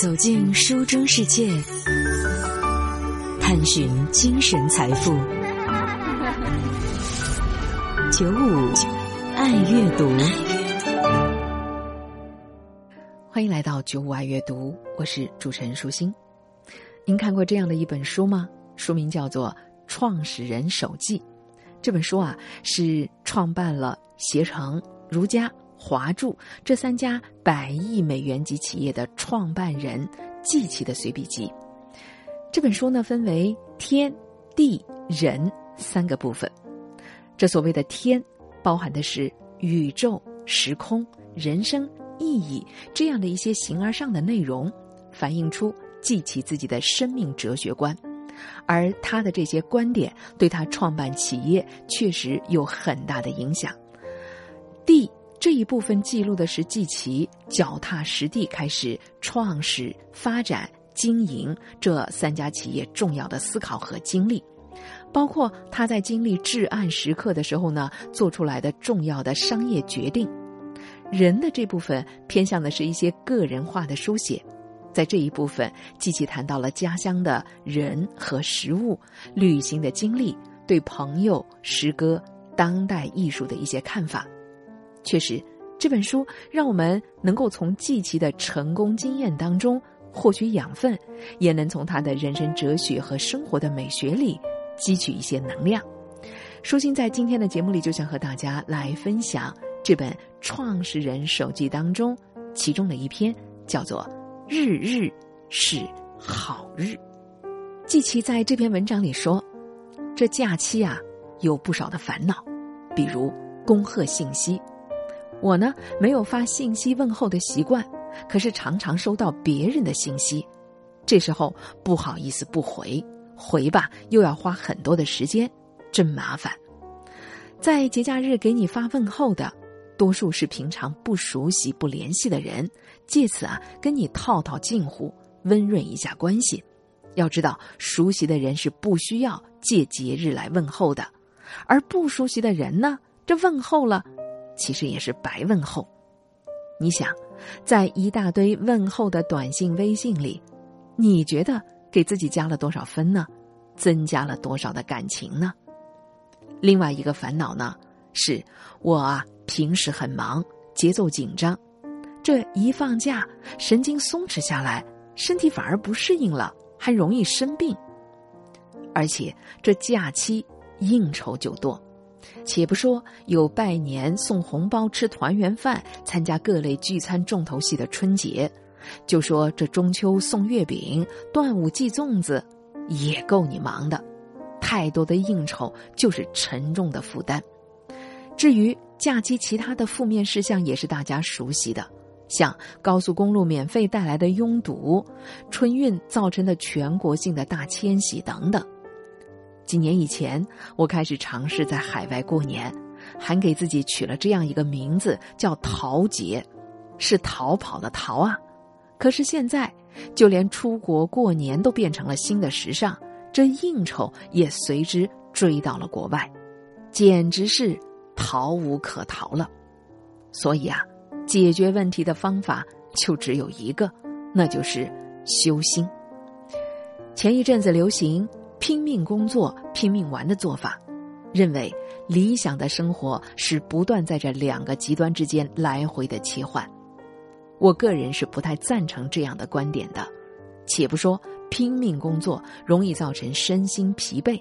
走进书中世界，探寻精神财富。九五爱阅读，欢迎来到九五爱阅读，我是主持人舒心。您看过这样的一本书吗？书名叫做《创始人手记》。这本书啊，是创办了携程、如家。华住这三家百亿美元级企业的创办人季琦的随笔集，这本书呢分为天、地、人三个部分。这所谓的天，包含的是宇宙、时空、人生意义这样的一些形而上的内容，反映出季琦自己的生命哲学观，而他的这些观点对他创办企业确实有很大的影响。地。这一部分记录的是季琦脚踏实地开始创始、发展、经营这三家企业重要的思考和经历，包括他在经历至暗时刻的时候呢做出来的重要的商业决定。人的这部分偏向的是一些个人化的书写，在这一部分，季琦谈到了家乡的人和食物、旅行的经历、对朋友、诗歌、当代艺术的一些看法。确实，这本书让我们能够从季琦的成功经验当中获取养分，也能从他的人生哲学和生活的美学里汲取一些能量。舒心在今天的节目里就想和大家来分享这本创始人手记当中其中的一篇，叫做《日日是好日》。季琦在这篇文章里说，这假期啊有不少的烦恼，比如恭贺信息。我呢没有发信息问候的习惯，可是常常收到别人的信息，这时候不好意思不回，回吧又要花很多的时间，真麻烦。在节假日给你发问候的，多数是平常不熟悉不联系的人，借此啊跟你套套近乎，温润一下关系。要知道，熟悉的人是不需要借节日来问候的，而不熟悉的人呢，这问候了。其实也是白问候。你想，在一大堆问候的短信、微信里，你觉得给自己加了多少分呢？增加了多少的感情呢？另外一个烦恼呢，是我啊，平时很忙，节奏紧张，这一放假，神经松弛下来，身体反而不适应了，还容易生病。而且这假期应酬就多。且不说有拜年、送红包、吃团圆饭、参加各类聚餐重头戏的春节，就说这中秋送月饼、端午祭粽子，也够你忙的。太多的应酬就是沉重的负担。至于假期其他的负面事项，也是大家熟悉的，像高速公路免费带来的拥堵、春运造成的全国性的大迁徙等等。几年以前，我开始尝试在海外过年，还给自己取了这样一个名字，叫“逃节”，是逃跑的逃啊。可是现在，就连出国过年都变成了新的时尚，这应酬也随之追到了国外，简直是逃无可逃了。所以啊，解决问题的方法就只有一个，那就是修心。前一阵子流行。拼命工作、拼命玩的做法，认为理想的生活是不断在这两个极端之间来回的切换。我个人是不太赞成这样的观点的。且不说拼命工作容易造成身心疲惫，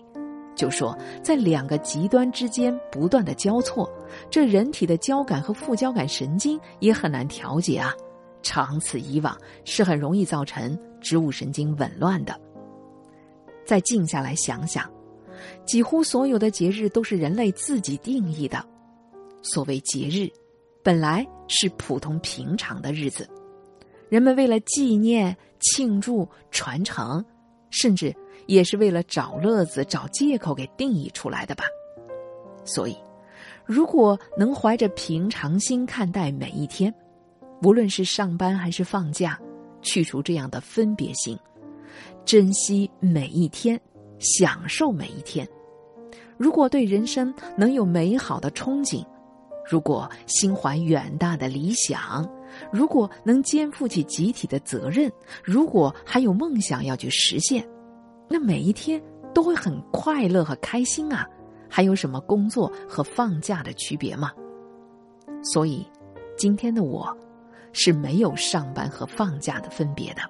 就说在两个极端之间不断的交错，这人体的交感和副交感神经也很难调节啊。长此以往，是很容易造成植物神经紊乱的。再静下来想想，几乎所有的节日都是人类自己定义的。所谓节日，本来是普通平常的日子，人们为了纪念、庆祝、传承，甚至也是为了找乐子、找借口给定义出来的吧。所以，如果能怀着平常心看待每一天，无论是上班还是放假，去除这样的分别心。珍惜每一天，享受每一天。如果对人生能有美好的憧憬，如果心怀远大的理想，如果能肩负起集体的责任，如果还有梦想要去实现，那每一天都会很快乐和开心啊！还有什么工作和放假的区别吗？所以，今天的我，是没有上班和放假的分别的。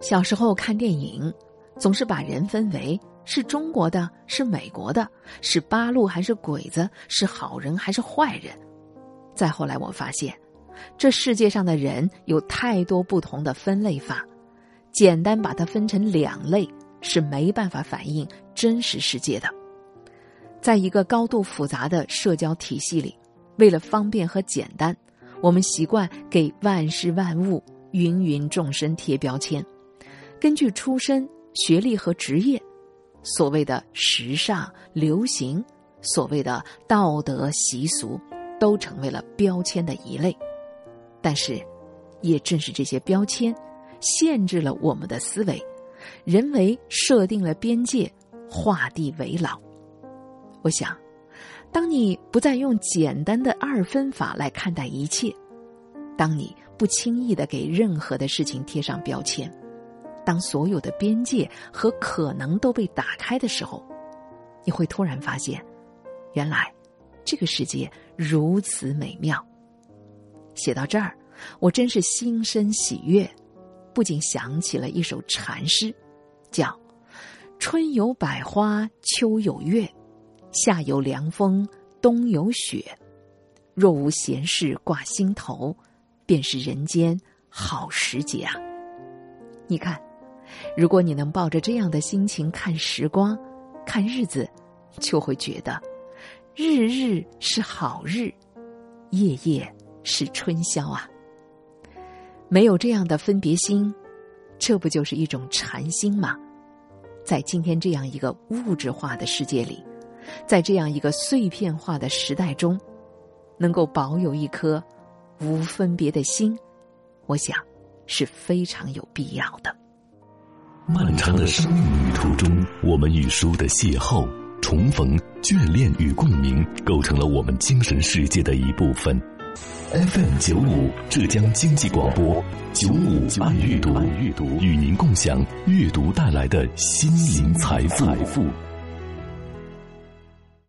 小时候看电影，总是把人分为是中国的、是美国的、是八路还是鬼子、是好人还是坏人。再后来，我发现，这世界上的人有太多不同的分类法，简单把它分成两类是没办法反映真实世界的。在一个高度复杂的社交体系里，为了方便和简单，我们习惯给万事万物、芸芸众生贴标签。根据出身、学历和职业，所谓的时尚、流行，所谓的道德习俗，都成为了标签的一类。但是，也正是这些标签，限制了我们的思维，人为设定了边界，画地为牢。我想，当你不再用简单的二分法来看待一切，当你不轻易的给任何的事情贴上标签。当所有的边界和可能都被打开的时候，你会突然发现，原来这个世界如此美妙。写到这儿，我真是心生喜悦，不禁想起了一首禅诗，叫“春有百花，秋有月，夏有凉风，冬有雪。若无闲事挂心头，便是人间好时节啊！”你看。如果你能抱着这样的心情看时光，看日子，就会觉得，日日是好日，夜夜是春宵啊。没有这样的分别心，这不就是一种禅心吗？在今天这样一个物质化的世界里，在这样一个碎片化的时代中，能够保有一颗无分别的心，我想是非常有必要的。漫长的生命旅途中，我们与书的邂逅、重逢、眷恋与共鸣，构成了我们精神世界的一部分。FM 九五浙江经济广播九五爱阅读，与您共享阅读带来的心灵财富。